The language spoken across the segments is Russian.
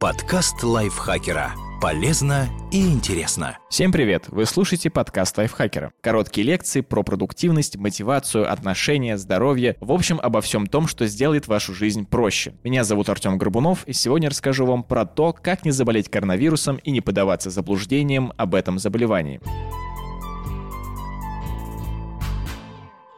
Подкаст лайфхакера. Полезно и интересно. Всем привет! Вы слушаете подкаст лайфхакера. Короткие лекции про продуктивность, мотивацию, отношения, здоровье. В общем, обо всем том, что сделает вашу жизнь проще. Меня зовут Артем Горбунов, и сегодня расскажу вам про то, как не заболеть коронавирусом и не поддаваться заблуждениям об этом заболевании.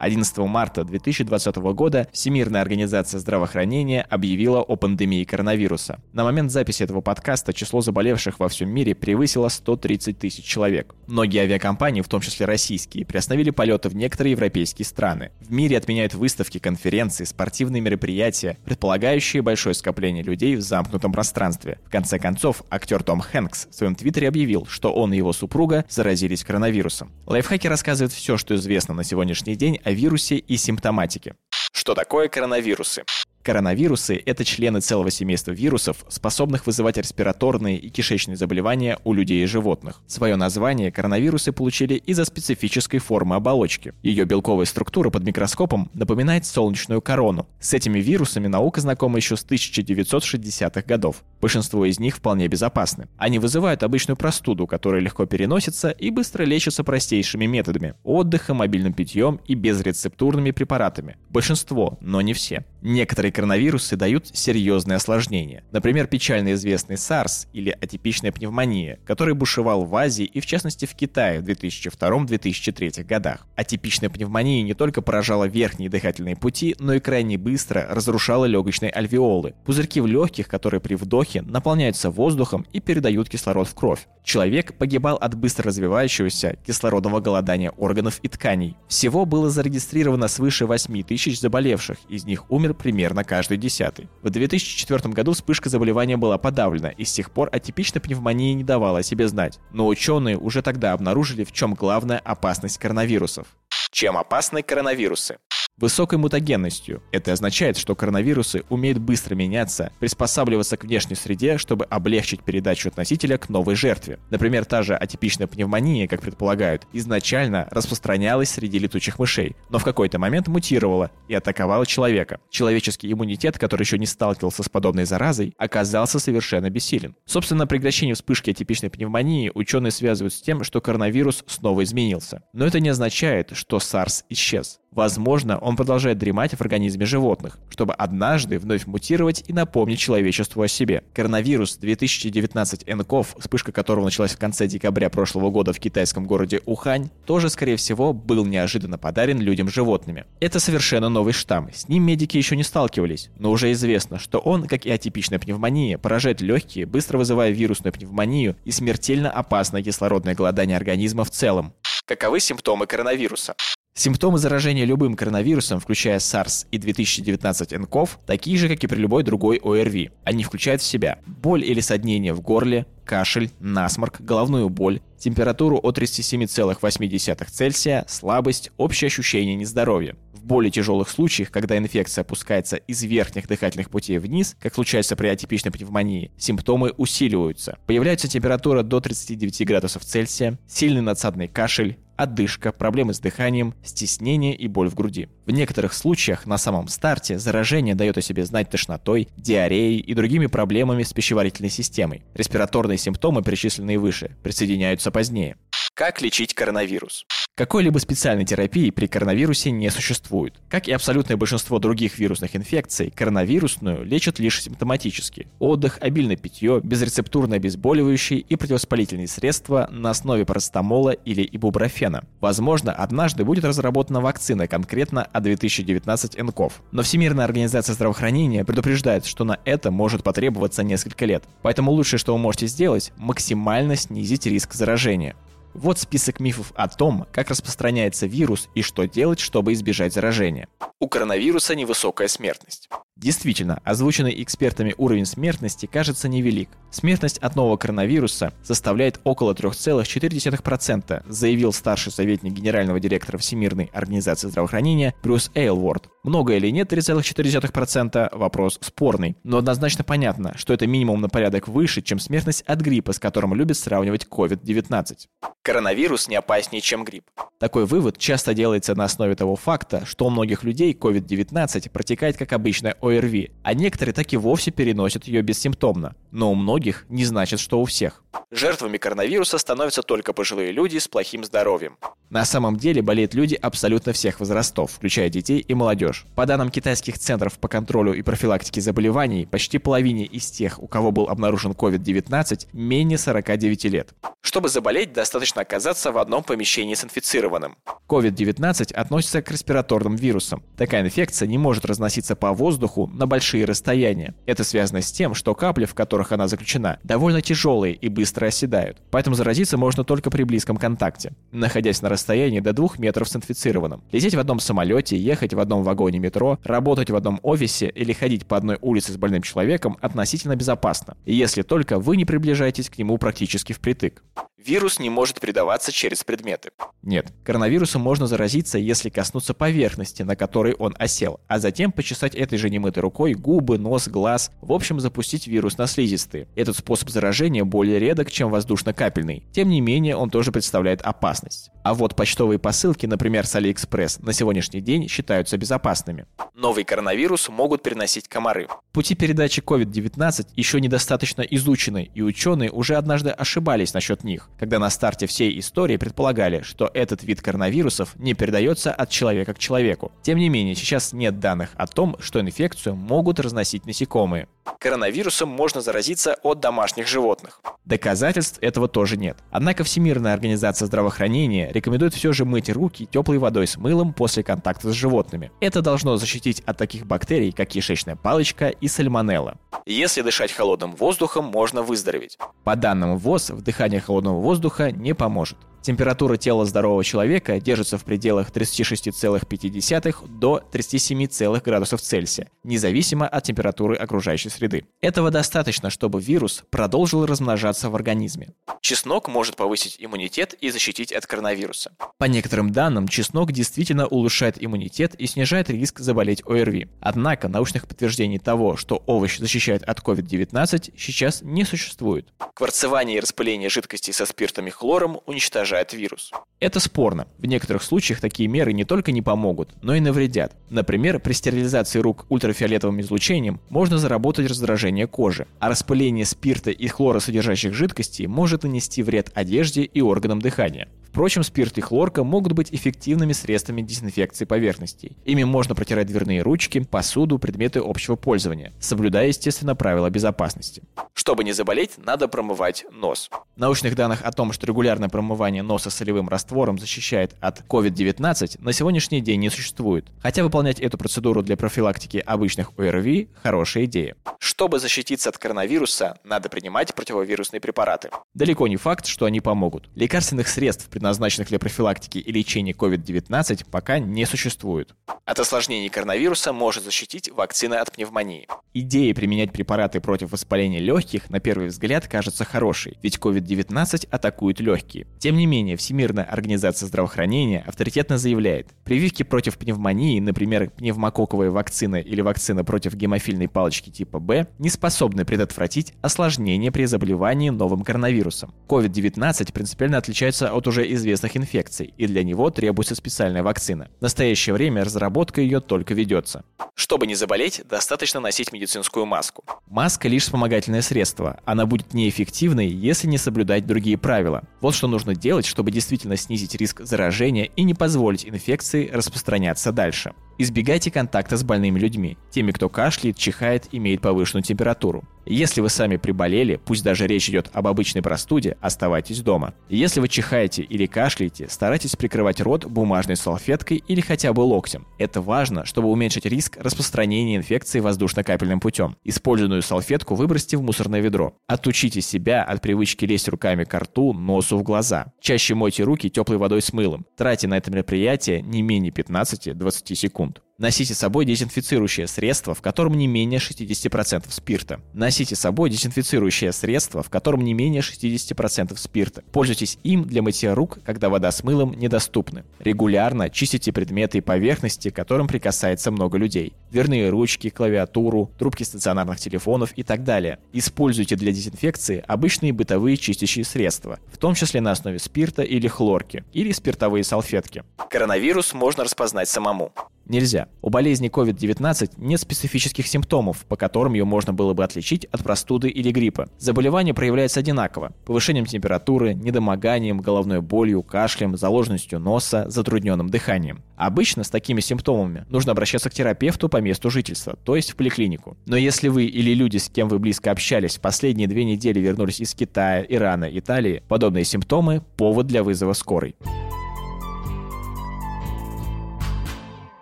11 марта 2020 года Всемирная организация здравоохранения объявила о пандемии коронавируса. На момент записи этого подкаста число заболевших во всем мире превысило 130 тысяч человек. Многие авиакомпании, в том числе российские, приостановили полеты в некоторые европейские страны. В мире отменяют выставки, конференции, спортивные мероприятия, предполагающие большое скопление людей в замкнутом пространстве. В конце концов, актер Том Хэнкс в своем твиттере объявил, что он и его супруга заразились коронавирусом. Лайфхаки рассказывают все, что известно на сегодняшний день о вирусе и симптоматике. Что такое коронавирусы? Коронавирусы – это члены целого семейства вирусов, способных вызывать респираторные и кишечные заболевания у людей и животных. Свое название коронавирусы получили из-за специфической формы оболочки. Ее белковая структура под микроскопом напоминает солнечную корону. С этими вирусами наука знакома еще с 1960-х годов. Большинство из них вполне безопасны. Они вызывают обычную простуду, которая легко переносится и быстро лечится простейшими методами – отдыхом, мобильным питьем и безрецептурными препаратами. Большинство, но не все. Некоторые коронавирусы дают серьезные осложнения. Например, печально известный SARS или атипичная пневмония, который бушевал в Азии и в частности в Китае в 2002-2003 годах. Атипичная пневмония не только поражала верхние дыхательные пути, но и крайне быстро разрушала легочные альвеолы, пузырьки в легких, которые при вдохе наполняются воздухом и передают кислород в кровь. Человек погибал от быстро развивающегося кислородного голодания органов и тканей. Всего было зарегистрировано свыше 8 тысяч заболевших, из них умер примерно каждый десятый. В 2004 году вспышка заболевания была подавлена, и с тех пор атипичная пневмония не давала о себе знать. Но ученые уже тогда обнаружили, в чем главная опасность коронавирусов. Чем опасны коронавирусы? Высокой мутагенностью. Это означает, что коронавирусы умеют быстро меняться, приспосабливаться к внешней среде, чтобы облегчить передачу от носителя к новой жертве. Например, та же атипичная пневмония, как предполагают, изначально распространялась среди летучих мышей, но в какой-то момент мутировала и атаковала человека. Человеческий иммунитет, который еще не сталкивался с подобной заразой, оказался совершенно бессилен. Собственно, прекращение вспышки атипичной пневмонии ученые связывают с тем, что коронавирус снова изменился. Но это не означает, что SARS исчез. Возможно, он продолжает дремать в организме животных, чтобы однажды вновь мутировать и напомнить человечеству о себе. Коронавирус 2019 nCoV, вспышка которого началась в конце декабря прошлого года в китайском городе Ухань, тоже, скорее всего, был неожиданно подарен людям животными. Это совершенно новый штамм, с ним медики еще не сталкивались, но уже известно, что он, как и атипичная пневмония, поражает легкие, быстро вызывая вирусную пневмонию и смертельно опасное кислородное голодание организма в целом. Каковы симптомы коронавируса? Симптомы заражения любым коронавирусом, включая SARS и 2019 nCoV, такие же, как и при любой другой ОРВИ. Они включают в себя боль или соднение в горле, кашель, насморк, головную боль, температуру от 37,8 Цельсия, слабость, общее ощущение нездоровья. В более тяжелых случаях, когда инфекция опускается из верхних дыхательных путей вниз, как случается при атипичной пневмонии, симптомы усиливаются. Появляется температура до 39 градусов Цельсия, сильный надсадный кашель, одышка, проблемы с дыханием, стеснение и боль в груди. В некоторых случаях на самом старте заражение дает о себе знать тошнотой, диареей и другими проблемами с пищеварительной системой. Респираторные симптомы, перечисленные выше, присоединяются позднее. Как лечить коронавирус? Какой-либо специальной терапии при коронавирусе не существует. Как и абсолютное большинство других вирусных инфекций, коронавирусную лечат лишь симптоматически. Отдых, обильное питье, безрецептурные обезболивающие и противовоспалительные средства на основе парацетамола или ибупрофена. Возможно, однажды будет разработана вакцина конкретно от 2019 nCoV. Но Всемирная организация здравоохранения предупреждает, что на это может потребоваться несколько лет. Поэтому лучшее, что вы можете сделать, максимально снизить риск заражения. Вот список мифов о том, как распространяется вирус и что делать, чтобы избежать заражения. У коронавируса невысокая смертность. Действительно, озвученный экспертами уровень смертности кажется невелик. Смертность от нового коронавируса составляет около 3,4%, заявил старший советник генерального директора Всемирной организации здравоохранения Брюс Эйлворд. Много или нет 3,4% – вопрос спорный, но однозначно понятно, что это минимум на порядок выше, чем смертность от гриппа, с которым любят сравнивать COVID-19. Коронавирус не опаснее, чем грипп. Такой вывод часто делается на основе того факта, что у многих людей COVID-19 протекает как обычная ОРВИ, а некоторые так и вовсе переносят ее бессимптомно. Но у многих не значит, что у всех. Жертвами коронавируса становятся только пожилые люди с плохим здоровьем. На самом деле болеют люди абсолютно всех возрастов, включая детей и молодежь. По данным китайских центров по контролю и профилактике заболеваний, почти половине из тех, у кого был обнаружен COVID-19, менее 49 лет. Чтобы заболеть, достаточно оказаться в одном помещении с инфицированным. COVID-19 относится к респираторным вирусам. Такая инфекция не может разноситься по воздуху на большие расстояния. Это связано с тем, что капли, в которых она заключена, довольно тяжелые и быстро оседают. Поэтому заразиться можно только при близком контакте, находясь на расстоянии до 2 метров с инфицированным. Лететь в одном самолете, ехать в одном вагоне метро, работать в одном офисе или ходить по одной улице с больным человеком относительно безопасно, если только вы не приближаетесь к нему практически впритык. Вирус не может передаваться через предметы. Нет, коронавирусом можно заразиться, если коснуться поверхности, на которой он осел, а затем почесать этой же немытой рукой губы, нос, глаз, в общем запустить вирус на слизистые. Этот способ заражения более редок, чем воздушно-капельный. Тем не менее, он тоже представляет опасность. А вот почтовые посылки, например, с Алиэкспресс, на сегодняшний день считаются безопасными. Новый коронавирус могут переносить комары. Пути передачи COVID-19 еще недостаточно изучены, и ученые уже однажды ошибались насчет них когда на старте всей истории предполагали, что этот вид коронавирусов не передается от человека к человеку. Тем не менее, сейчас нет данных о том, что инфекцию могут разносить насекомые. Коронавирусом можно заразиться от домашних животных. Доказательств этого тоже нет. Однако Всемирная организация здравоохранения рекомендует все же мыть руки теплой водой с мылом после контакта с животными. Это должно защитить от таких бактерий, как кишечная палочка и сальмонелла. Если дышать холодным воздухом, можно выздороветь. По данным ВОЗ, вдыхание холодного воздуха не поможет. Температура тела здорового человека держится в пределах 36,5 до 37, градусов Цельсия, независимо от температуры окружающей среды. Этого достаточно, чтобы вирус продолжил размножаться в организме. Чеснок может повысить иммунитет и защитить от коронавируса. По некоторым данным, чеснок действительно улучшает иммунитет и снижает риск заболеть ОРВИ. Однако научных подтверждений того, что овощ защищает от COVID-19, сейчас не существует. Кварцевание и распыление жидкости со спиртом и хлором уничтожают заражает вирус. Это спорно. В некоторых случаях такие меры не только не помогут, но и навредят. Например, при стерилизации рук ультрафиолетовым излучением можно заработать раздражение кожи, а распыление спирта и хлоросодержащих жидкостей может нанести вред одежде и органам дыхания. Впрочем, спирт и хлорка могут быть эффективными средствами дезинфекции поверхностей. Ими можно протирать дверные ручки, посуду, предметы общего пользования, соблюдая, естественно, правила безопасности. Чтобы не заболеть, надо промывать нос. Научных данных о том, что регулярное промывание носа солевым раствором защищает от COVID-19, на сегодняшний день не существует. Хотя выполнять эту процедуру для профилактики обычных ОРВИ – хорошая идея. Чтобы защититься от коронавируса, надо принимать противовирусные препараты. Далеко не факт, что они помогут. Лекарственных средств, предназначенных для профилактики и лечения COVID-19, пока не существует. От осложнений коронавируса может защитить вакцина от пневмонии. Идея применять препараты против воспаления легких на первый взгляд кажется хорошей, ведь COVID-19 атакует легкие. Тем не менее, Всемирная организация здравоохранения авторитетно заявляет, прививки против пневмонии, например, пневмококковая вакцина или вакцина против гемофильной палочки типа Б, не способны предотвратить осложнения при заболевании новым коронавирусом. COVID-19 принципиально отличается от уже известных инфекций, и для него требуется специальная вакцина. В настоящее время разработка ее только ведется. Чтобы не заболеть, достаточно носить медицинскую маску. Маска лишь вспомогательное средство. Она будет неэффективной, если не соблюдать другие правила. Вот что нужно делать, чтобы действительно снизить риск заражения и не позволить инфекции распространяться дальше. Избегайте контакта с больными людьми, теми, кто кашляет, чихает, имеет повышенную температуру. Если вы сами приболели, пусть даже речь идет об обычной простуде, оставайтесь дома. Если вы чихаете или кашляете, старайтесь прикрывать рот бумажной салфеткой или хотя бы локтем. Это важно, чтобы уменьшить риск распространения инфекции воздушно-капельным путем. Использованную салфетку выбросьте в мусорное ведро. Отучите себя от привычки лезть руками к рту, носу в глаза. Чаще мойте руки теплой водой с мылом. Тратьте на это мероприятие не менее 15-20 секунд. Носите с собой дезинфицирующее средство, в котором не менее 60% спирта. Носите с собой дезинфицирующее средство, в котором не менее 60% спирта. Пользуйтесь им для мытья рук, когда вода с мылом недоступны. Регулярно чистите предметы и поверхности, к которым прикасается много людей. Дверные ручки, клавиатуру, трубки стационарных телефонов и так далее. Используйте для дезинфекции обычные бытовые чистящие средства, в том числе на основе спирта или хлорки, или спиртовые салфетки. Коронавирус можно распознать самому. Нельзя. У болезни COVID-19 нет специфических симптомов, по которым ее можно было бы отличить от простуды или гриппа. Заболевание проявляется одинаково – повышением температуры, недомоганием, головной болью, кашлем, заложенностью носа, затрудненным дыханием. Обычно с такими симптомами нужно обращаться к терапевту по месту жительства, то есть в поликлинику. Но если вы или люди, с кем вы близко общались, в последние две недели вернулись из Китая, Ирана, Италии, подобные симптомы – повод для вызова скорой.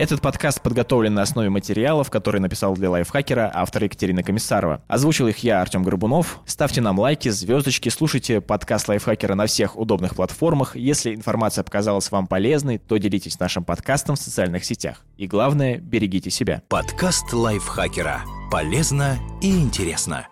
Этот подкаст подготовлен на основе материалов, которые написал для лайфхакера автор Екатерина Комиссарова. Озвучил их я, Артем Горбунов. Ставьте нам лайки, звездочки, слушайте подкаст лайфхакера на всех удобных платформах. Если информация показалась вам полезной, то делитесь нашим подкастом в социальных сетях. И главное, берегите себя. Подкаст лайфхакера. Полезно и интересно.